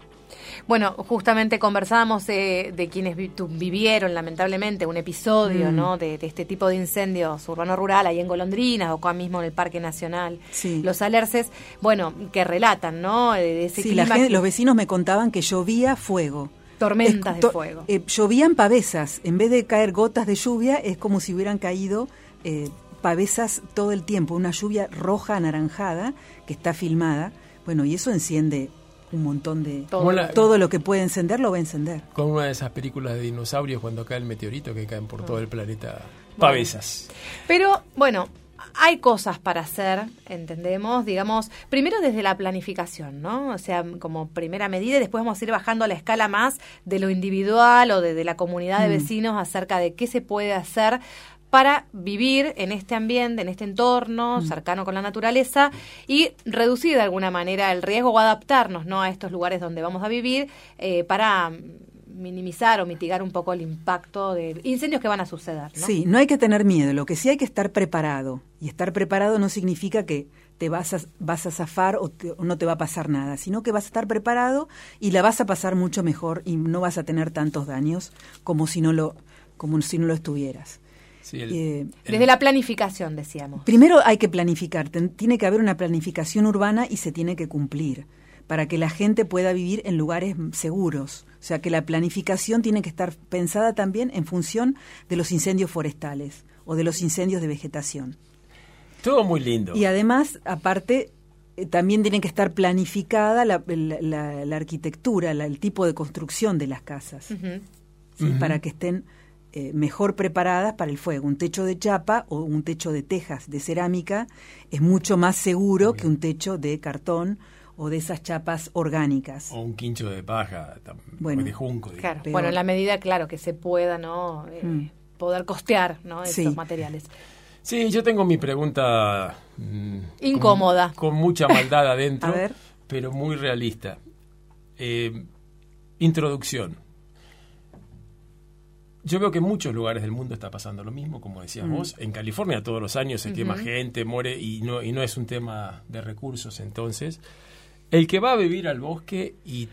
Bueno, justamente conversábamos eh, de quienes vi- vivieron lamentablemente un episodio, Mm. ¿no? De, de este tipo de incendios urbano-rural ahí en Golondrinas o acá mismo en el Parque Nacional, Sí. los alerces, bueno, que relatan, ¿no? De, de ese Sí, la clima gente- que- los vecinos me contaban que llovía fuego. Tormentas Es- de fuego. eh, llovían pavesas. En vez de caer gotas de lluvia, es como si hubieran caído eh, pavesas todo el tiempo. Una lluvia roja anaranjada que está filmada. Bueno, y eso enciende un montón de... Todo. Como la- Todo lo que puede encender lo va a encender. Con una de esas películas de dinosaurios cuando cae el meteorito que caen por todo el planeta. Pavesas. Pero bueno, hay cosas para hacer, entendemos, digamos, primero desde la planificación, ¿no? O sea, como primera medida y después vamos a ir bajando a la escala más de lo individual o de, de la comunidad de Mm. vecinos acerca de qué se puede hacer para vivir en este ambiente, en este entorno cercano con la naturaleza y reducir de alguna manera el riesgo o adaptarnos ¿no? a estos lugares donde vamos a vivir eh, para minimizar o mitigar un poco el impacto de incendios que van a suceder. ¿no? Sí, no hay que tener miedo, lo que sí hay que estar preparado. Y estar preparado no significa que te vas a, vas a zafar o, te- o no te va a pasar nada, sino que vas a estar preparado y la vas a pasar mucho mejor y no vas a tener tantos daños como si no lo, como si no lo estuvieras. Sí, el- Eh, el- Desde la planificación, decíamos. Primero hay que planificar, ten- tiene que haber una planificación urbana y se tiene que cumplir para que la gente pueda vivir en lugares seguros. O sea que la planificación tiene que estar pensada también en función de los incendios forestales o de los incendios de vegetación. todo muy lindo. Y además, aparte, eh, también tiene que estar planificada la, la- la- la arquitectura, la- el tipo de construcción de las casas, para que estén eh, mejor preparadas para el fuego. Un techo de chapa o un techo de tejas de cerámica es mucho más seguro que un techo de cartón o de esas chapas orgánicas. O un quincho de paja, Bueno. de junco. Claro. Bueno, en la medida, claro, que se pueda, ¿no? Eh, Mm. Poder costear, ¿no? Esos Sí. materiales. Sí, yo tengo mi pregunta mm, Incómoda. Con, con mucha maldad adentro, pero muy realista. Eh, introducción. Yo veo que en muchos lugares del mundo está pasando lo mismo, como decías Mm. vos. En California todos los años se quema Ujú. gente, muere y no, y no es un tema de recursos. Entonces, el que va a vivir al bosque y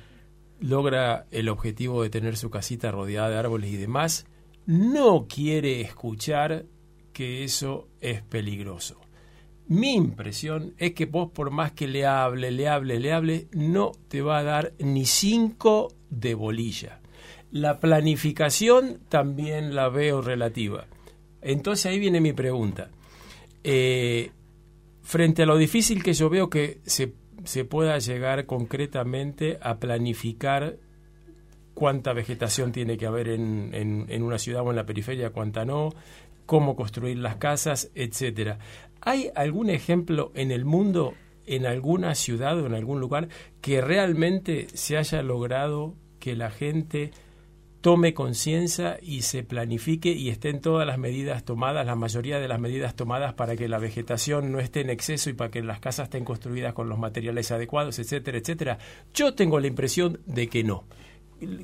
logra el objetivo de tener su casita rodeada de árboles y demás, no quiere escuchar que eso es peligroso. Mi impresión es que vos por más que le hable, le hable, le hable, no te va a dar ni cinco de bolilla. La planificación también la veo relativa. Entonces ahí viene mi pregunta. Eh, frente a lo difícil que yo veo que se, se pueda llegar concretamente a planificar cuánta vegetación tiene que haber en, en- una ciudad o en la periferia, cuánta no, cómo construir las casas, etcétera. ¿Hay algún ejemplo en el mundo, en alguna ciudad o en algún lugar, que realmente se haya logrado que la gente tome conciencia y se planifique y estén todas las medidas tomadas, la mayoría de las medidas tomadas para que la vegetación no esté en exceso y para que las casas estén construidas con los materiales adecuados, etcétera, etcétera. Yo tengo la impresión de que no.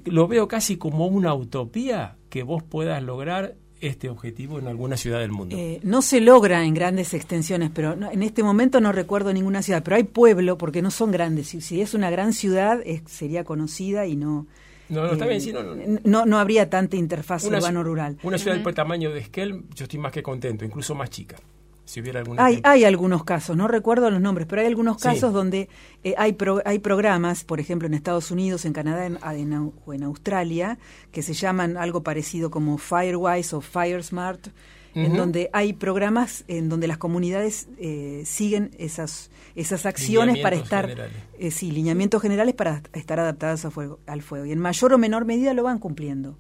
Lo veo casi como una utopía que vos puedas lograr este objetivo en alguna ciudad del mundo. Eh, no se logra en grandes extensiones, pero no- en este momento no recuerdo ninguna ciudad, pero hay pueblo porque no son grandes. Si, es una gran ciudad sería conocida y no. No, no, está bien, sí, no, no. no, no habría tanta interfaz urbano-rural. Una ciudad del tamaño de Esquel, yo estoy más que contento, incluso más chica. Si hubiera. Hay, hay algunos casos, no recuerdo los nombres, pero hay algunos Sí. casos donde eh, hay, pro- hay programas, por ejemplo en Estados Unidos, en Canadá en- en Au- o en Australia, que se llaman algo parecido como Firewise o FireSmart, en donde hay programas en donde las comunidades eh, siguen esas, esas acciones para estar, generales. eh, sí, lineamientos generales para estar adaptadas a fuego- al fuego. Y en mayor o menor medida lo van cumpliendo.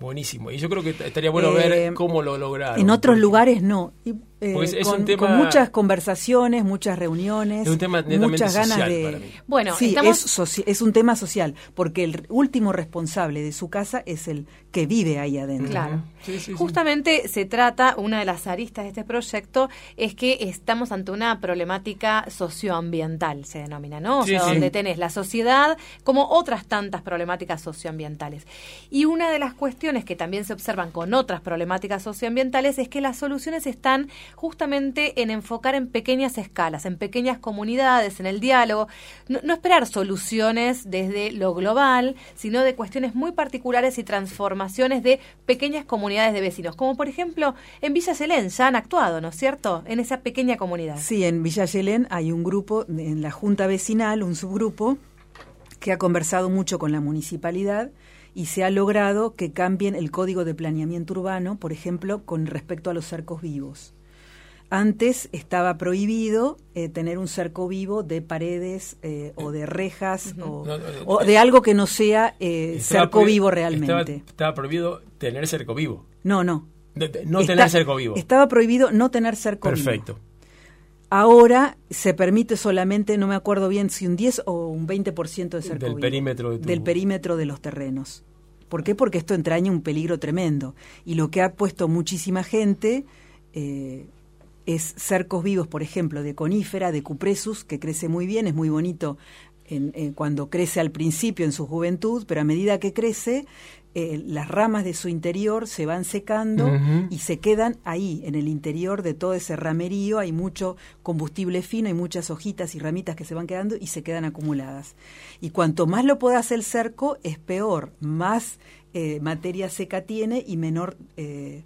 Buenísimo. Y yo creo que estaría bueno Eh, ver cómo lo lograron. En otros lugares no. Y, eh, es con, un tema- con muchas conversaciones, muchas reuniones, Es un tema muchas ganas social de. para mí. Bueno, sí, estamos- es, soci- es un tema social, porque el último responsable de su casa es el que vive ahí adentro. Claro. Sí, sí, sí. Justamente se trata, una de las aristas de este proyecto es que estamos ante una problemática socioambiental, se denomina, ¿no? O Sí, sea, sí. donde tenés la sociedad como otras tantas problemáticas socioambientales. Y una de las cuestiones que también se observan con otras problemáticas socioambientales es que las soluciones están justamente en enfocar en pequeñas escalas, en pequeñas comunidades, en el diálogo, no, no esperar soluciones desde lo global, sino de cuestiones muy particulares y transformaciones de pequeñas comunidades de vecinos, como por ejemplo en Villa Selén ya han actuado, ¿no es cierto?, en esa pequeña comunidad. Sí, en Villa Yelén hay un grupo, en la Junta Vecinal, un subgrupo, que ha conversado mucho con la municipalidad y se ha logrado que cambien el código de planeamiento urbano, por ejemplo, con respecto a los cercos vivos. Antes estaba prohibido eh, tener un cerco vivo de paredes eh, o de rejas o, No, no, o de algo que no sea eh, cerco vivo realmente. estaba prohibido tener cerco vivo. No, no. De- de- no Está- tener cerco vivo. Estaba prohibido no tener cerco vivo. Perfecto. Ahora se permite solamente, no me acuerdo bien si un 10 o un 20% de cerco Del vivo. perímetro de tu- del perímetro de los terrenos. ¿Por qué? Porque esto entraña un peligro tremendo. Y lo que ha puesto muchísima gente eh, es cercos vivos, por ejemplo, de conífera, de cupresus, que crece muy bien, es muy bonito en- en cuando crece al principio en su juventud, pero a medida que crece, eh, las ramas de su interior se van secando y se quedan ahí, en el interior de todo ese ramerío, hay mucho combustible fino, hay muchas hojitas y ramitas que se van quedando y se quedan acumuladas. Y cuanto más lo pueda hacer el cerco, es peor, más eh, materia seca tiene y menor eh,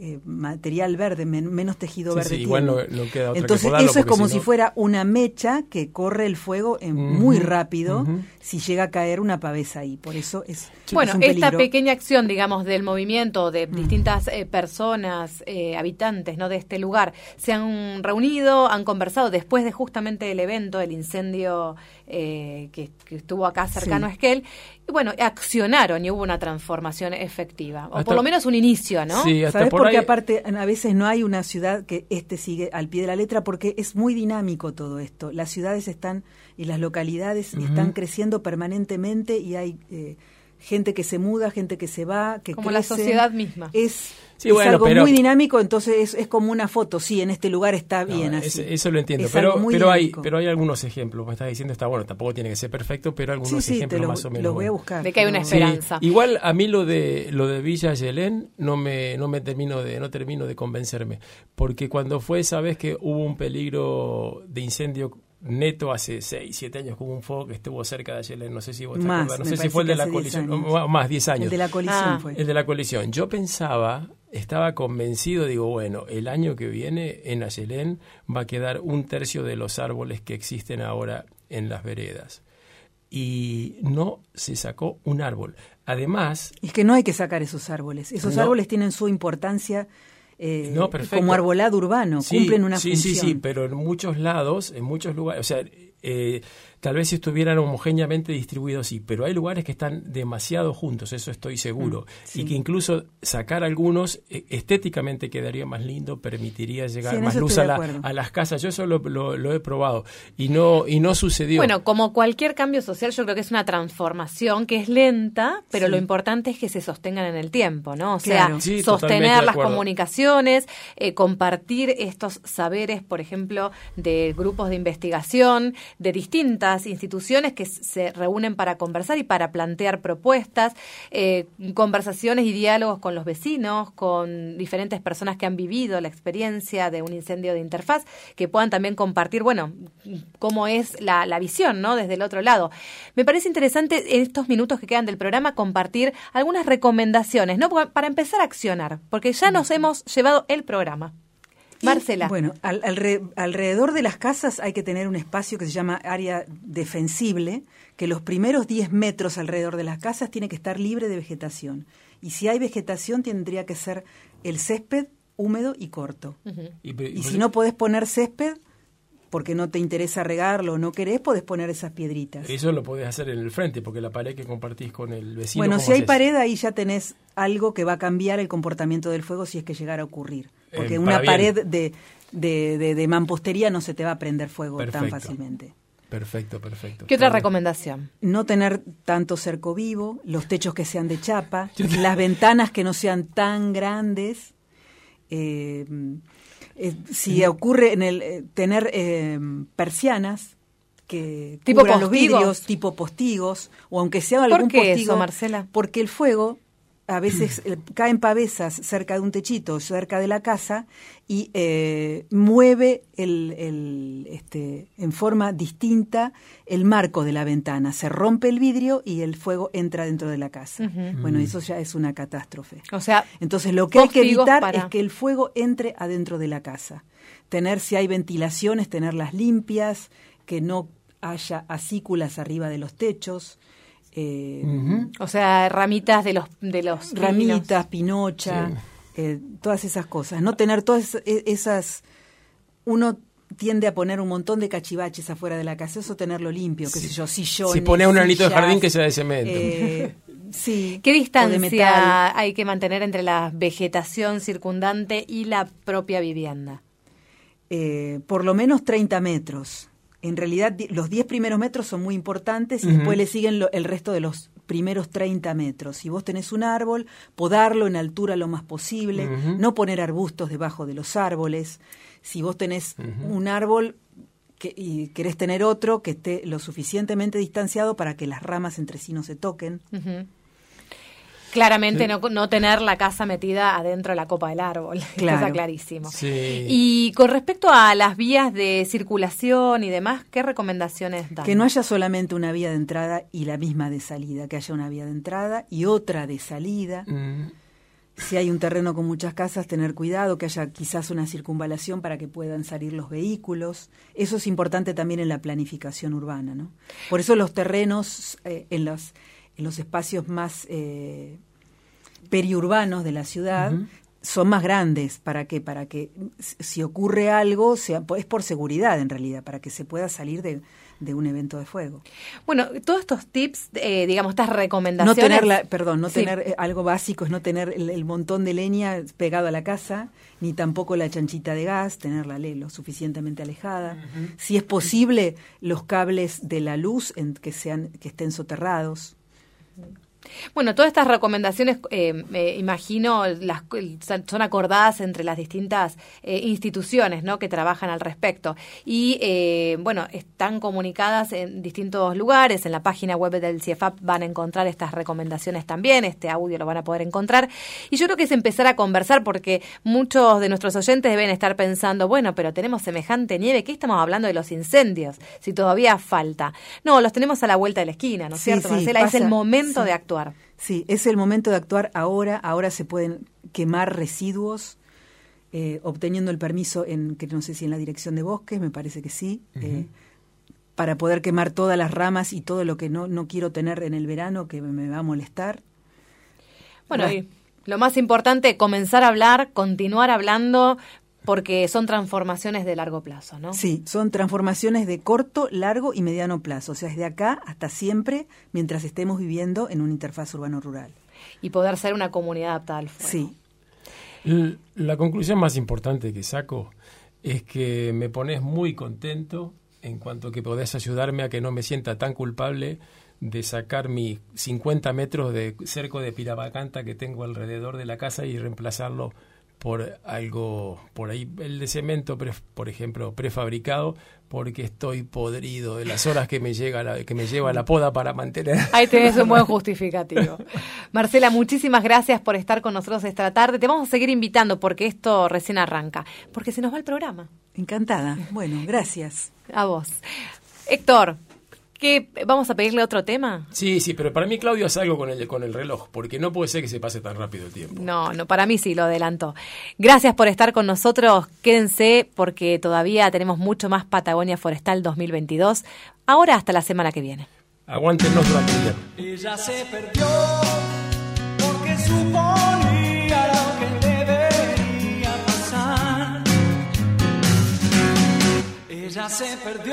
eh, material verde, men- menos tejido Sí, verde sí, tiene. igual no- no queda otra que Entonces podarlo, eso es como si fuera una mecha que corre el fuego en- muy rápido si llega a caer una pavesa ahí. Por eso es, Bueno, es un esta pequeña acción, digamos, del movimiento de distintas eh, personas, eh, habitantes, ¿no? De este lugar, se han reunido, han conversado después de justamente el evento, el incendio eh, que, que estuvo acá cercano Sí. a Esquel, y bueno, accionaron y hubo una transformación efectiva, o Hasta- por lo menos un inicio, ¿no? Sí, hasta ¿Sabes por por qué ahí- aparte a veces no hay una ciudad que este sigue al pie de la letra? Porque es muy dinámico todo esto. Las ciudades están y las localidades están creciendo permanentemente y hay eh, gente que se muda, gente que se va, que Como la sociedad misma. Es, Sí, es bueno, algo pero- muy dinámico, entonces es, es como una foto. Sí, en este lugar está No, bien es- así. Eso lo entiendo, Es pero, pero, hay, pero hay algunos ejemplos. Me estás diciendo, está bueno, tampoco tiene que ser perfecto, pero algunos sí, sí, te ejemplos lo, más o menos. lo voy a buscar. De que hay una esperanza. igual a mí lo de lo de Villa Yelén no me no me termino de no termino de convencerme, porque cuando fue esa vez que hubo un peligro de incendio neto hace 6, 7 años con un fuego que estuvo cerca de Ayelén, no sé si vos te Más, acordás, no sé si fue el de la hace 10 colisión, o más 10 años. El de la colisión Ah, fue. El de la colisión. Yo pensaba, estaba convencido, digo, bueno, el año que viene en Ayelén va a quedar un tercio de los árboles que existen ahora en las veredas. Y no se sacó un árbol. Además, Es que no hay que sacar esos árboles. Esos No. árboles tienen su importancia eh, No, como arbolado urbano, Sí, cumplen una sí, función. Sí, sí, pero en muchos lados, en muchos lugares, o sea, eh, tal vez si estuvieran homogéneamente distribuidos, sí, pero hay lugares que están demasiado juntos, eso estoy seguro, Mm, y que incluso sacar algunos eh, estéticamente quedaría más lindo, permitiría llegar Sí, más luz a, la- a las casas. Yo eso lo, lo- lo he probado y no y no sucedió. Bueno, como cualquier cambio social, yo creo que es una transformación que es lenta, pero Sí. lo importante es que se sostengan en el tiempo, ¿no? O sea, Claro. Sostener las comunicaciones, eh, compartir estos saberes, por ejemplo, de grupos de investigación, de distintas instituciones que se reúnen para conversar y para plantear propuestas, eh, conversaciones y diálogos con los vecinos, con diferentes personas que han vivido la experiencia de un incendio de interfaz, que puedan también compartir, bueno, cómo es la, la visión, ¿no? Desde el otro lado. Me parece interesante en estos minutos que quedan del programa compartir algunas recomendaciones, ¿no? Pa- Para empezar a accionar, porque ya nos hemos llevado el programa. Marcela. Bueno, al- alre- alrededor de las casas hay que tener un espacio que se llama área defensible, que los primeros 10 metros alrededor de las casas tiene que estar libre de vegetación. Y si hay vegetación tendría que ser el césped húmedo y corto. Y, Y pues, si no podés poner césped, porque no te interesa regarlo o no querés, podés poner esas piedritas. Eso lo podés hacer en el frente, porque la pared que compartís con el vecino. Bueno, ¿cómo si hay haces? pared, ahí ya tenés algo que va a cambiar el comportamiento del fuego si es que llegara a ocurrir. Porque Eh, una para bien. pared de, de, de- de mampostería no se te va a prender fuego tan fácilmente. Perfecto, perfecto. ¿Qué otra recomendación? No tener tanto cerco vivo, los techos que sean de chapa, las ventanas que no sean tan grandes. eh, eh, si ocurre en el eh, tener eh, persianas que ¿Tipo cubran los postigos? vidrios, tipo postigos, o aunque sea ¿Por algún eso, postigo, Marcela? porque el fuego a veces eh, caen pavesas cerca de un techito, cerca de la casa, y eh, mueve el, el, este, en forma distinta el marco de la ventana. Se rompe el vidrio y el fuego entra dentro de la casa. Bueno, eso ya es una catástrofe. O sea, Entonces, lo que hay que evitar para- es que el fuego entre adentro de la casa. Tener, si hay ventilaciones, tenerlas limpias, que no haya acículas arriba de los techos, eh, o sea, ramitas de los de los pinos. ramitas, pinocha, eh, todas esas cosas. No tener todas e- esas... Uno tiende a poner un montón de cachivaches afuera de la casa, eso tenerlo limpio, qué sé yo, sillones, Si pone un anito de jardín que sea de cemento. eh, sí. ¿Qué distancia hay que mantener entre la vegetación circundante y la propia vivienda? eh, por lo menos 30 metros. En realidad, los 10 primeros metros son muy importantes y después le siguen lo- el resto de los primeros 30 metros. Si vos tenés un árbol, podarlo en altura lo más posible, no poner arbustos debajo de los árboles. Si vos tenés un árbol que, y querés tener otro que esté lo suficientemente distanciado para que las ramas entre sí no se toquen. Claramente no, no tener la casa metida adentro de la copa del árbol, Claro. está clarísimo. Sí. Y con respecto a las vías de circulación y demás, ¿qué recomendaciones dan? Que no haya solamente una vía de entrada y la misma de salida, que haya una vía de entrada y otra de salida. Mm, Si hay un terreno con muchas casas, tener cuidado, que haya quizás una circunvalación para que puedan salir los vehículos. Eso es importante también en la planificación urbana, ¿no? Por eso los terrenos eh, en los en los espacios más eh, periurbanos de la ciudad son más grandes para que para que si ocurre algo sea es por seguridad en realidad para que se pueda salir de, de un evento de fuego. Bueno, todos estos tips, eh, digamos, estas No recomendaciones... tener, la, perdón, no Sí. tener eh, algo básico es no tener el, el montón de leña pegado a la casa, ni tampoco la chanchita de gas, tenerla lo suficientemente alejada. Si es posible, los cables de la luz en, que sean que estén soterrados. Bueno, todas estas recomendaciones, eh, me imagino, las, son acordadas entre las distintas eh, instituciones ¿no? que trabajan al respecto. Y, eh, bueno, están comunicadas en distintos lugares. En la página web del CIEFAP van a encontrar estas recomendaciones también. Este audio lo van a poder encontrar. Y yo creo que es empezar a conversar porque muchos de nuestros oyentes deben estar pensando, bueno, pero tenemos semejante nieve. ¿Qué estamos hablando de los incendios? Si todavía falta. No, los tenemos a la vuelta de la esquina, ¿no es Sí, cierto, sí, Marcela? es el momento Sí. de actuar. Sí, es el momento de actuar ahora. Ahora se pueden quemar residuos. eh, obteniendo el permiso en que no sé si en la dirección de bosques, me parece que sí, eh, para poder quemar todas las ramas y todo lo que no, no quiero tener en el verano que me va a molestar. Bueno, Bueno. y lo más importante, comenzar a hablar, continuar hablando, porque son transformaciones de largo plazo, ¿no? Sí, son transformaciones de corto, largo y mediano plazo, o sea, es de acá hasta siempre mientras estemos viviendo en una interfaz urbano-rural. Y poder ser una comunidad adaptada al fuego. Sí. La conclusión más importante que saco es que me pones muy contento en cuanto que podés ayudarme a que no me sienta tan culpable de sacar mis 50 metros de cerco de pirabacanta que tengo alrededor de la casa y reemplazarlo por algo, por ahí el de cemento, por ejemplo, prefabricado, porque estoy podrido de las horas que me llega la, que me lleva la poda para mantener. Ahí tenés un buen justificativo. Marcela, muchísimas gracias por estar con nosotros esta tarde. Te vamos a seguir invitando porque esto recién arranca, porque se nos va el programa. Encantada. Bueno, gracias. A vos. Héctor, ¿Vamos a pedirle otro tema? Sí, sí, pero para mí Claudio hace algo con el, con el reloj, porque no puede ser que se pase tan rápido el tiempo. No, no, para mí sí, lo adelanto. Gracias por estar con nosotros. Quédense porque todavía tenemos mucho más Patagonia Forestal 2022. Ahora hasta la semana que viene. Aguántenos durante el Ella se perdió porque suponía lo que debería pasar. Ella se perdió